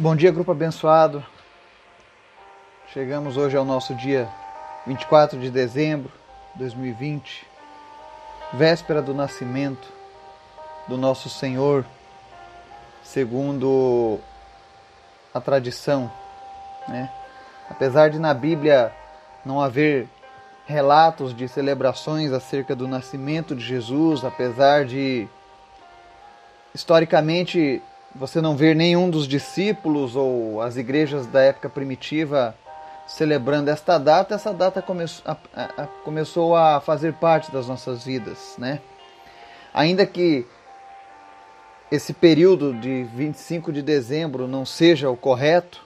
Bom dia, grupo abençoado. Chegamos hoje ao nosso dia 24 de dezembro de 2020, véspera do nascimento do nosso Senhor, segundo a tradição, né? Apesar de na Bíblia não haver relatos de celebrações acerca do nascimento de Jesus, apesar de historicamente você não ver nenhum dos discípulos ou as igrejas da época primitiva celebrando esta data, essa data come a, a, começou a fazer parte das nossas vidas, né? Ainda que esse período de 25 de dezembro não seja o correto,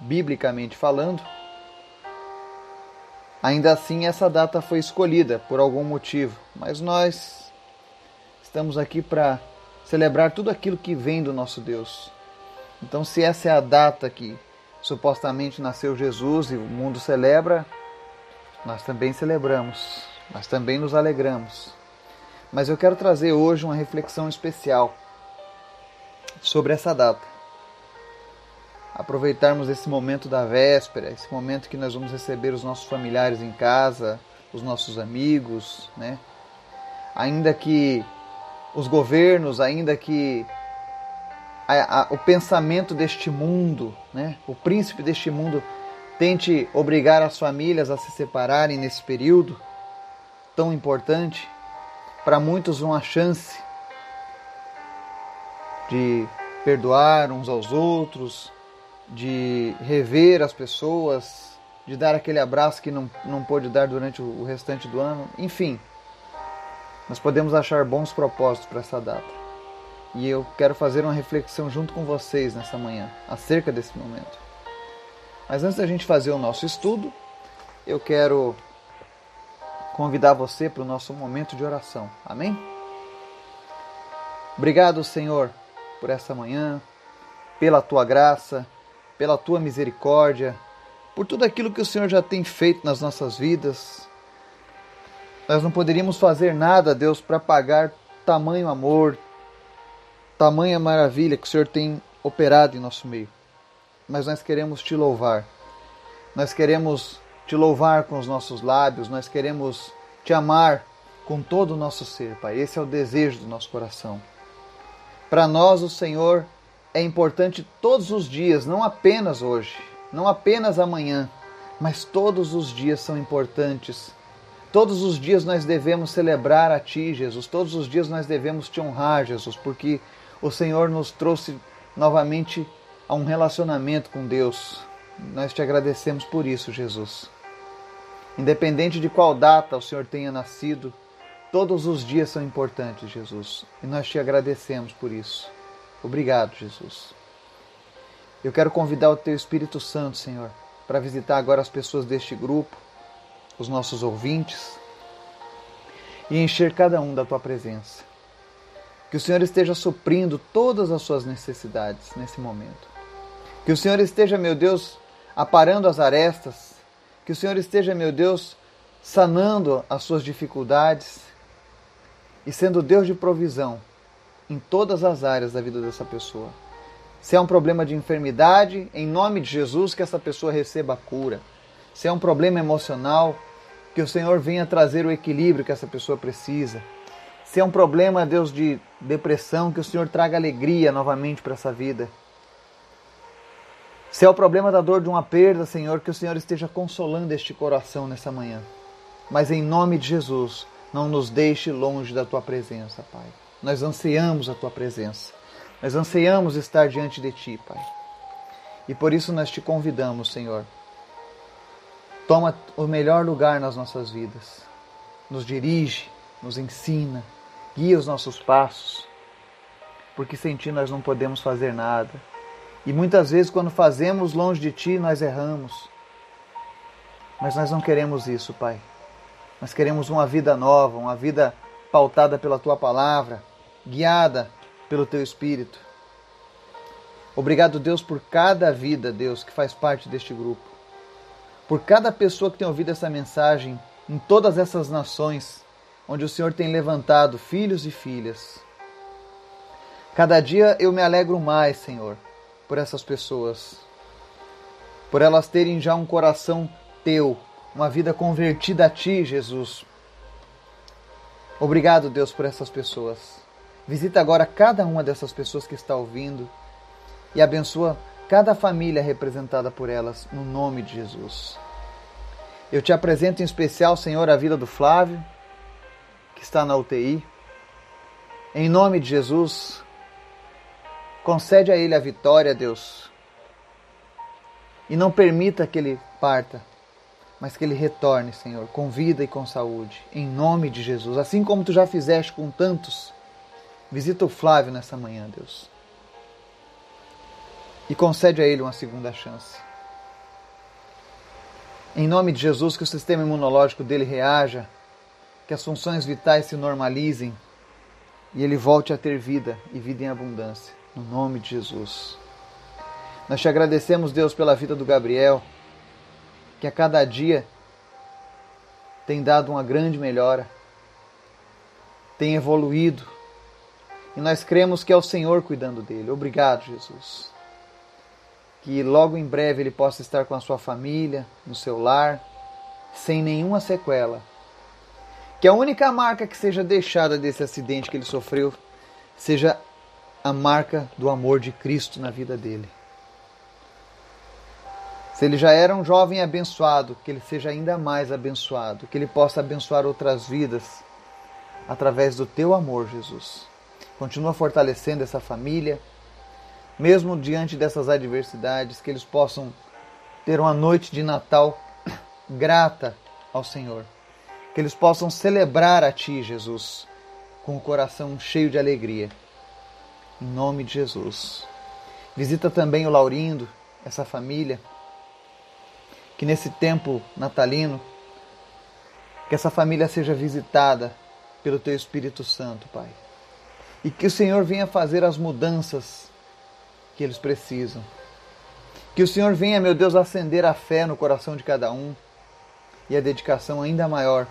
biblicamente falando, ainda assim essa data foi escolhida por algum motivo, mas nós estamos aqui para celebrar tudo aquilo que vem do nosso Deus. Então, se essa é a data que supostamente nasceu Jesus e o mundo celebra, nós também celebramos, nós também nos alegramos. Mas eu quero trazer hoje uma reflexão especial sobre essa data. Aproveitarmos esse momento da véspera, esse momento que nós vamos receber os nossos familiares em casa, os nossos amigos, né? Ainda que os governos, ainda que a, a, o pensamento deste mundo, né, o príncipe deste mundo, tente obrigar as famílias a se separarem nesse período tão importante, para muitos uma chance de perdoar uns aos outros, de rever as pessoas, de dar aquele abraço que não, não pôde dar durante o restante do ano, enfim. Nós podemos achar bons propósitos para essa data. E eu quero fazer uma reflexão junto com vocês nessa manhã acerca desse momento. Mas antes da gente fazer o nosso estudo, eu quero convidar você para o nosso momento de oração. Amém? Obrigado, Senhor, por essa manhã, pela tua graça, pela tua misericórdia, por tudo aquilo que o Senhor já tem feito nas nossas vidas, nós não poderíamos fazer nada, Deus, para pagar tamanho amor, tamanha maravilha que o Senhor tem operado em nosso meio. Mas nós queremos te louvar. Nós queremos te louvar com os nossos lábios, nós queremos te amar com todo o nosso ser, Pai. Esse é o desejo do nosso coração. Para nós, o Senhor é importante todos os dias, não apenas hoje, não apenas amanhã, mas todos os dias são importantes Todos os dias nós devemos celebrar a Ti, Jesus. Todos os dias nós devemos te honrar, Jesus, porque o Senhor nos trouxe novamente a um relacionamento com Deus. Nós te agradecemos por isso, Jesus. Independente de qual data o Senhor tenha nascido, todos os dias são importantes, Jesus. E nós te agradecemos por isso. Obrigado, Jesus. Eu quero convidar o Teu Espírito Santo, Senhor, para visitar agora as pessoas deste grupo os nossos ouvintes e encher cada um da tua presença. Que o Senhor esteja suprindo todas as suas necessidades nesse momento. Que o Senhor esteja, meu Deus, aparando as arestas. Que o Senhor esteja, meu Deus, sanando as suas dificuldades e sendo Deus de provisão em todas as áreas da vida dessa pessoa. Se é um problema de enfermidade, em nome de Jesus, que essa pessoa receba a cura. Se é um problema emocional, que o Senhor venha trazer o equilíbrio que essa pessoa precisa. Se é um problema, Deus, de depressão, que o Senhor traga alegria novamente para essa vida. Se é o problema da dor de uma perda, Senhor, que o Senhor esteja consolando este coração nessa manhã. Mas em nome de Jesus, não nos deixe longe da tua presença, Pai. Nós ansiamos a tua presença. Nós ansiamos estar diante de ti, Pai. E por isso nós te convidamos, Senhor, Toma o melhor lugar nas nossas vidas. Nos dirige, nos ensina, guia os nossos passos. Porque sem Ti nós não podemos fazer nada. E muitas vezes, quando fazemos longe de Ti, nós erramos. Mas nós não queremos isso, Pai. Nós queremos uma vida nova, uma vida pautada pela Tua palavra, guiada pelo Teu Espírito. Obrigado, Deus, por cada vida, Deus, que faz parte deste grupo por cada pessoa que tem ouvido essa mensagem em todas essas nações onde o Senhor tem levantado filhos e filhas. Cada dia eu me alegro mais, Senhor, por essas pessoas, por elas terem já um coração teu, uma vida convertida a ti, Jesus. Obrigado, Deus, por essas pessoas. Visita agora cada uma dessas pessoas que está ouvindo e abençoa cada família representada por elas, no nome de Jesus. Eu te apresento em especial, Senhor, a vida do Flávio, que está na UTI. Em nome de Jesus, concede a ele a vitória, Deus. E não permita que ele parta, mas que ele retorne, Senhor, com vida e com saúde. Em nome de Jesus. Assim como tu já fizeste com tantos, visita o Flávio nessa manhã, Deus. E concede a ele uma segunda chance. Em nome de Jesus, que o sistema imunológico dele reaja, que as funções vitais se normalizem e ele volte a ter vida e vida em abundância. No nome de Jesus. Nós te agradecemos, Deus, pela vida do Gabriel, que a cada dia tem dado uma grande melhora, tem evoluído, e nós cremos que é o Senhor cuidando dele. Obrigado, Jesus que logo em breve ele possa estar com a sua família, no seu lar, sem nenhuma sequela. Que a única marca que seja deixada desse acidente que ele sofreu seja a marca do amor de Cristo na vida dele. Se ele já era um jovem abençoado, que ele seja ainda mais abençoado, que ele possa abençoar outras vidas através do teu amor, Jesus. Continua fortalecendo essa família mesmo diante dessas adversidades, que eles possam ter uma noite de Natal grata ao Senhor. Que eles possam celebrar a Ti, Jesus, com o coração cheio de alegria. Em nome de Jesus. Visita também o Laurindo, essa família. Que nesse tempo natalino, que essa família seja visitada pelo Teu Espírito Santo, Pai. E que o Senhor venha fazer as mudanças que eles precisam. Que o Senhor venha, meu Deus, acender a fé no coração de cada um e a dedicação ainda maior,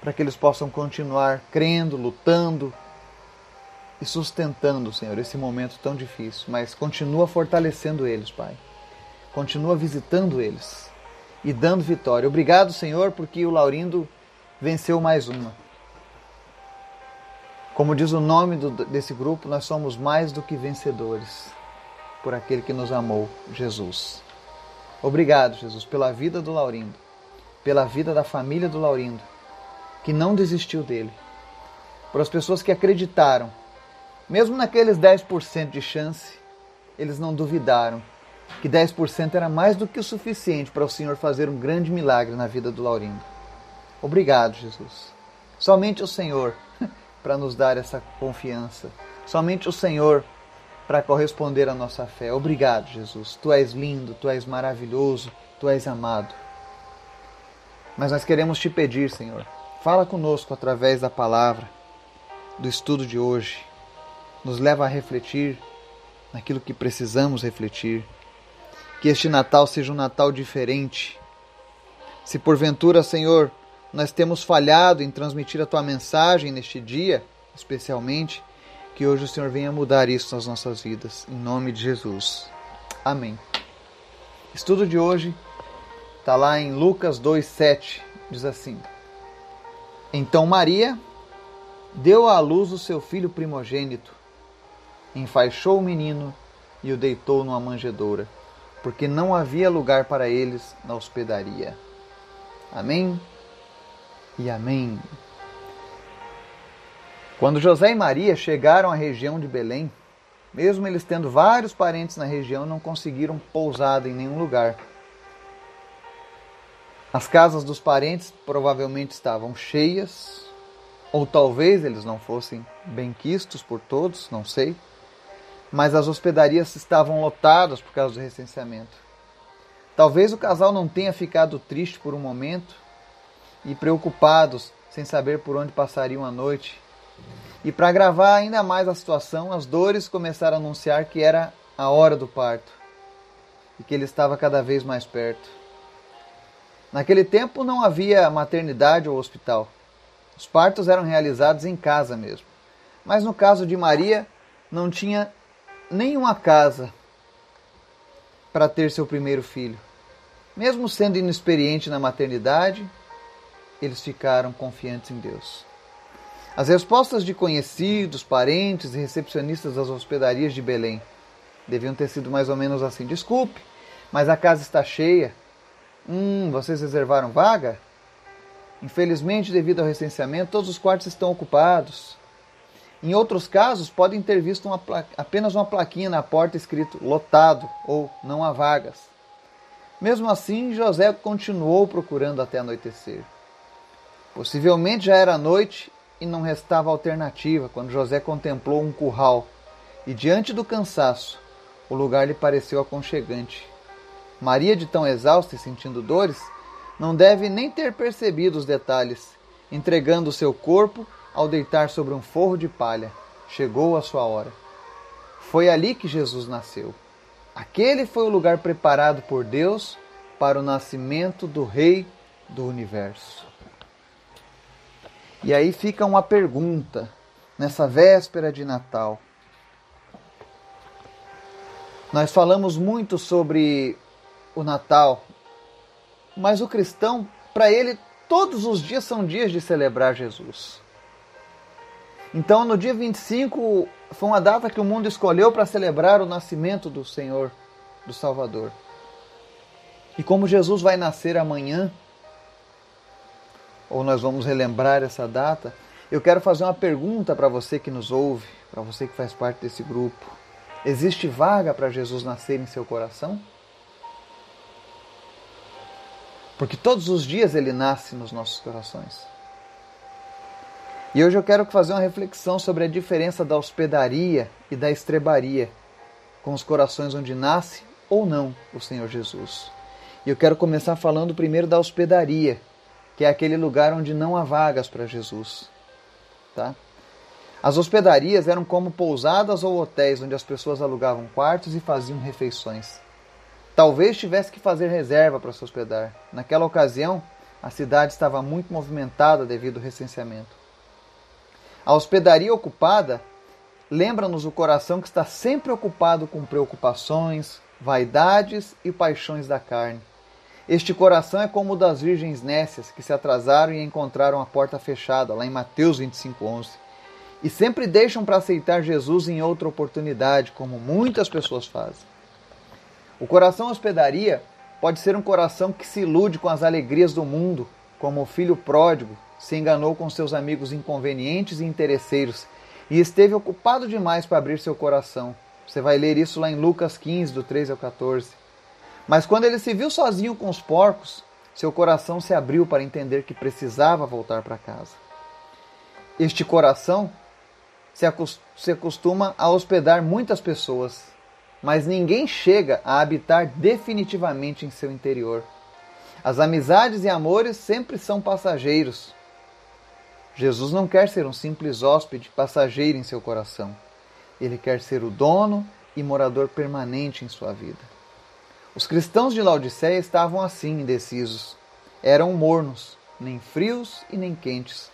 para que eles possam continuar crendo, lutando e sustentando, Senhor, esse momento tão difícil. Mas continua fortalecendo eles, Pai. Continua visitando eles e dando vitória. Obrigado, Senhor, porque o Laurindo venceu mais uma. Como diz o nome do, desse grupo, nós somos mais do que vencedores por aquele que nos amou, Jesus. Obrigado, Jesus, pela vida do Laurindo, pela vida da família do Laurindo, que não desistiu dele, por as pessoas que acreditaram, mesmo naqueles 10% de chance, eles não duvidaram que 10% era mais do que o suficiente para o Senhor fazer um grande milagre na vida do Laurindo. Obrigado, Jesus. Somente o Senhor para nos dar essa confiança. Somente o Senhor para corresponder à nossa fé. Obrigado, Jesus. Tu és lindo, tu és maravilhoso, tu és amado. Mas nós queremos te pedir, Senhor, fala conosco através da palavra, do estudo de hoje. Nos leva a refletir naquilo que precisamos refletir. Que este Natal seja um Natal diferente. Se porventura, Senhor, nós temos falhado em transmitir a tua mensagem neste dia, especialmente, que hoje o Senhor venha mudar isso nas nossas vidas, em nome de Jesus. Amém. Estudo de hoje está lá em Lucas 2,7, diz assim: Então Maria deu à luz o seu filho primogênito, enfaixou o menino e o deitou numa manjedoura, porque não havia lugar para eles na hospedaria. Amém e amém. Quando José e Maria chegaram à região de Belém, mesmo eles tendo vários parentes na região, não conseguiram pousada em nenhum lugar. As casas dos parentes provavelmente estavam cheias, ou talvez eles não fossem bem quistos por todos, não sei. Mas as hospedarias estavam lotadas por causa do recenseamento. Talvez o casal não tenha ficado triste por um momento, e preocupados, sem saber por onde passariam a noite. E para agravar ainda mais a situação, as dores começaram a anunciar que era a hora do parto e que ele estava cada vez mais perto. Naquele tempo não havia maternidade ou hospital. Os partos eram realizados em casa mesmo. Mas no caso de Maria, não tinha nenhuma casa para ter seu primeiro filho. Mesmo sendo inexperiente na maternidade, eles ficaram confiantes em Deus. As respostas de conhecidos, parentes e recepcionistas das hospedarias de Belém deviam ter sido mais ou menos assim: Desculpe, mas a casa está cheia. Hum, vocês reservaram vaga? Infelizmente, devido ao recenseamento, todos os quartos estão ocupados. Em outros casos, podem ter visto uma apenas uma plaquinha na porta escrito lotado ou não há vagas. Mesmo assim, José continuou procurando até anoitecer. Possivelmente já era noite e não restava alternativa quando José contemplou um curral e, diante do cansaço, o lugar lhe pareceu aconchegante. Maria, de tão exausta e sentindo dores, não deve nem ter percebido os detalhes, entregando seu corpo ao deitar sobre um forro de palha. Chegou a sua hora. Foi ali que Jesus nasceu. Aquele foi o lugar preparado por Deus para o nascimento do Rei do Universo. E aí fica uma pergunta nessa véspera de Natal. Nós falamos muito sobre o Natal, mas o cristão, para ele, todos os dias são dias de celebrar Jesus. Então, no dia 25, foi uma data que o mundo escolheu para celebrar o nascimento do Senhor, do Salvador. E como Jesus vai nascer amanhã, ou nós vamos relembrar essa data, eu quero fazer uma pergunta para você que nos ouve, para você que faz parte desse grupo. Existe vaga para Jesus nascer em seu coração? Porque todos os dias ele nasce nos nossos corações. E hoje eu quero fazer uma reflexão sobre a diferença da hospedaria e da estrebaria, com os corações onde nasce ou não o Senhor Jesus. E eu quero começar falando primeiro da hospedaria, que é aquele lugar onde não há vagas para Jesus. Tá? As hospedarias eram como pousadas ou hotéis onde as pessoas alugavam quartos e faziam refeições. Talvez tivesse que fazer reserva para se hospedar. Naquela ocasião, a cidade estava muito movimentada devido ao recenseamento. A hospedaria ocupada lembra-nos o coração que está sempre ocupado com preocupações, vaidades e paixões da carne. Este coração é como o das virgens nécias que se atrasaram e encontraram a porta fechada, lá em Mateus 25:11. E sempre deixam para aceitar Jesus em outra oportunidade, como muitas pessoas fazem. O coração hospedaria pode ser um coração que se ilude com as alegrias do mundo, como o filho pródigo se enganou com seus amigos inconvenientes e interesseiros e esteve ocupado demais para abrir seu coração. Você vai ler isso lá em Lucas 15, do 13 ao 14. Mas quando ele se viu sozinho com os porcos, seu coração se abriu para entender que precisava voltar para casa. Este coração se acostuma a hospedar muitas pessoas, mas ninguém chega a habitar definitivamente em seu interior. As amizades e amores sempre são passageiros. Jesus não quer ser um simples hóspede passageiro em seu coração. Ele quer ser o dono e morador permanente em sua vida. Os cristãos de Laodiceia estavam assim indecisos. Eram mornos, nem frios e nem quentes.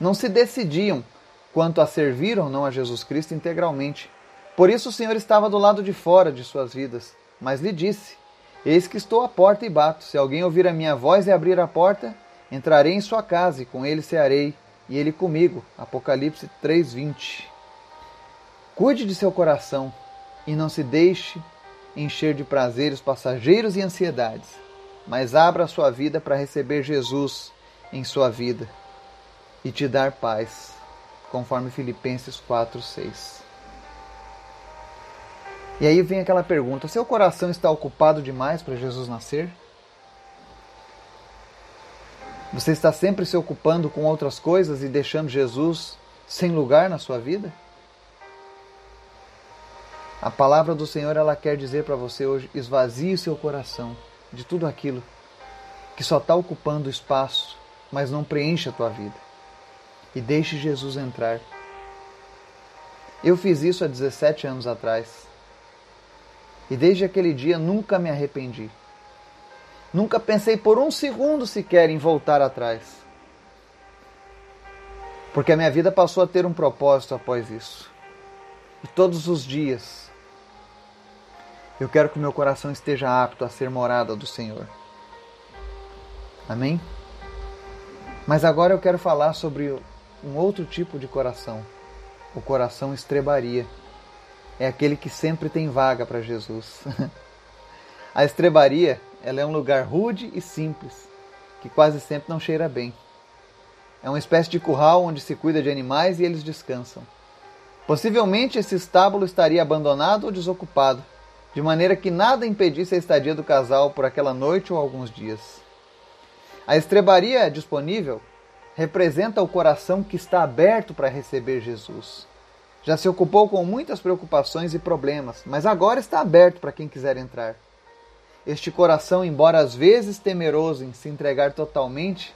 Não se decidiam quanto a servir ou não a Jesus Cristo integralmente. Por isso o Senhor estava do lado de fora de suas vidas, mas lhe disse: Eis que estou à porta e bato. Se alguém ouvir a minha voz e abrir a porta, entrarei em sua casa e com ele cearei, e ele comigo. Apocalipse 3:20. Cuide de seu coração e não se deixe encher de prazeres passageiros e ansiedades, mas abra a sua vida para receber Jesus em sua vida e te dar paz, conforme Filipenses 4:6. E aí vem aquela pergunta: seu coração está ocupado demais para Jesus nascer? Você está sempre se ocupando com outras coisas e deixando Jesus sem lugar na sua vida? A palavra do Senhor ela quer dizer para você hoje: esvazie o seu coração de tudo aquilo que só está ocupando espaço, mas não preenche a tua vida. E deixe Jesus entrar. Eu fiz isso há 17 anos atrás. E desde aquele dia nunca me arrependi. Nunca pensei por um segundo sequer em voltar atrás. Porque a minha vida passou a ter um propósito após isso. E todos os dias Eu quero que meu coração esteja apto a ser morada do Senhor. Amém? Mas agora eu quero falar sobre um outro tipo de coração, o coração estrebaria. É aquele que sempre tem vaga para Jesus. a estrebaria, ela é um lugar rude e simples, que quase sempre não cheira bem. É uma espécie de curral onde se cuida de animais e eles descansam. Possivelmente esse estábulo estaria abandonado ou desocupado, de maneira que nada impedisse a estadia do casal por aquela noite ou alguns dias. A estrebaria disponível representa o coração que está aberto para receber Jesus. Já se ocupou com muitas preocupações e problemas, mas agora está aberto para quem quiser entrar. Este coração, embora às vezes temeroso em se entregar totalmente,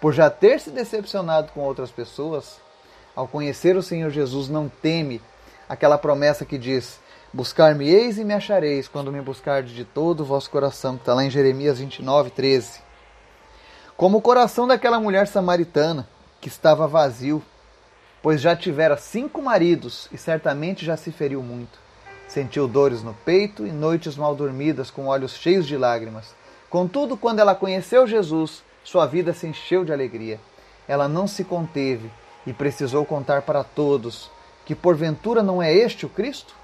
por já ter se decepcionado com outras pessoas, ao conhecer o Senhor Jesus não teme aquela promessa que diz: Buscar-me-eis e me achareis quando me buscardes de todo o vosso coração, que está lá em Jeremias 29, 13. Como o coração daquela mulher samaritana, que estava vazio, pois já tivera cinco maridos e certamente já se feriu muito. Sentiu dores no peito e noites mal dormidas, com olhos cheios de lágrimas. Contudo, quando ela conheceu Jesus, sua vida se encheu de alegria. Ela não se conteve e precisou contar para todos que porventura não é este o Cristo?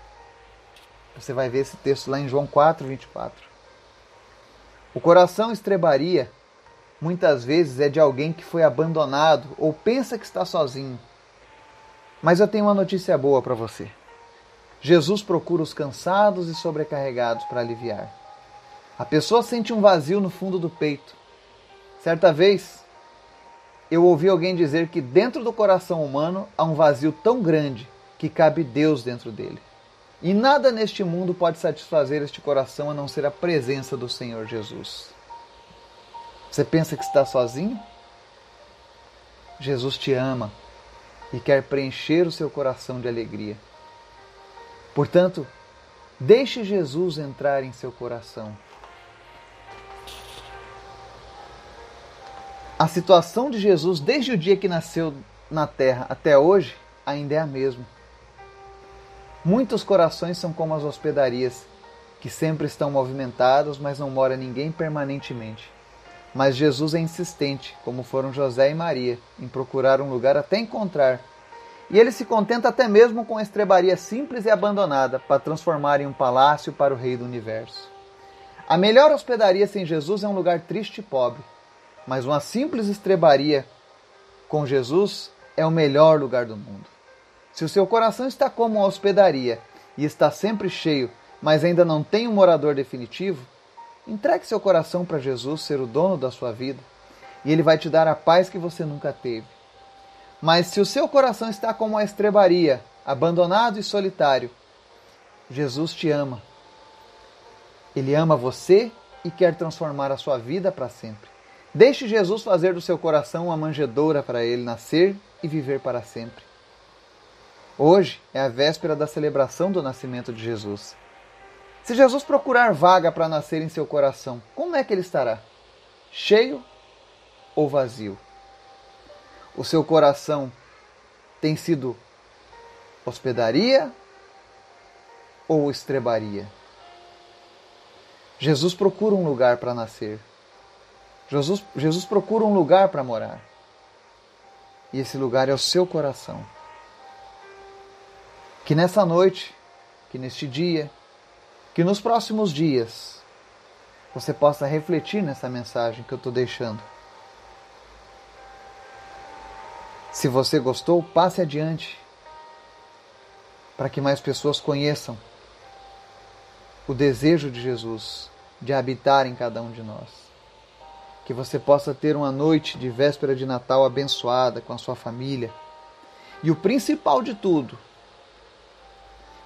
Você vai ver esse texto lá em João 4, 24. O coração estrebaria muitas vezes é de alguém que foi abandonado ou pensa que está sozinho. Mas eu tenho uma notícia boa para você. Jesus procura os cansados e sobrecarregados para aliviar. A pessoa sente um vazio no fundo do peito, Certa vez, eu ouvi alguém dizer que dentro do coração humano há um vazio tão grande que cabe Deus dentro dele. E nada neste mundo pode satisfazer este coração a não ser a presença do Senhor Jesus. Você pensa que está sozinho? Jesus te ama e quer preencher o seu coração de alegria. Portanto, deixe Jesus entrar em seu coração. A situação de Jesus, desde o dia que nasceu na terra até hoje, ainda é a mesma. Muitos corações são como as hospedarias, que sempre estão movimentados, mas não mora ninguém permanentemente. Mas Jesus é insistente, como foram José e Maria, em procurar um lugar até encontrar. E ele se contenta até mesmo com a estrebaria simples e abandonada para transformar em um palácio para o Rei do Universo. A melhor hospedaria sem Jesus é um lugar triste e pobre, mas uma simples estrebaria com Jesus é o melhor lugar do mundo. Se o seu coração está como uma hospedaria e está sempre cheio, mas ainda não tem um morador definitivo, entregue seu coração para Jesus ser o dono da sua vida e ele vai te dar a paz que você nunca teve. Mas se o seu coração está como uma estrebaria, abandonado e solitário, Jesus te ama. Ele ama você e quer transformar a sua vida para sempre. Deixe Jesus fazer do seu coração uma manjedoura para ele nascer e viver para sempre. Hoje é a véspera da celebração do nascimento de Jesus. Se Jesus procurar vaga para nascer em seu coração, como é que ele estará? Cheio ou vazio? O seu coração tem sido hospedaria ou estrebaria? Jesus procura um lugar para nascer. Jesus, Jesus procura um lugar para morar. E esse lugar é o seu coração. Que nessa noite, que neste dia, que nos próximos dias, você possa refletir nessa mensagem que eu estou deixando. Se você gostou, passe adiante para que mais pessoas conheçam o desejo de Jesus de habitar em cada um de nós que você possa ter uma noite de véspera de Natal abençoada com a sua família. E o principal de tudo,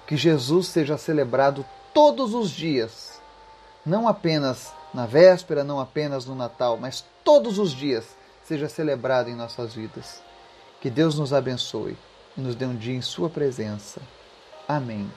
que Jesus seja celebrado todos os dias, não apenas na véspera, não apenas no Natal, mas todos os dias seja celebrado em nossas vidas. Que Deus nos abençoe e nos dê um dia em Sua presença. Amém.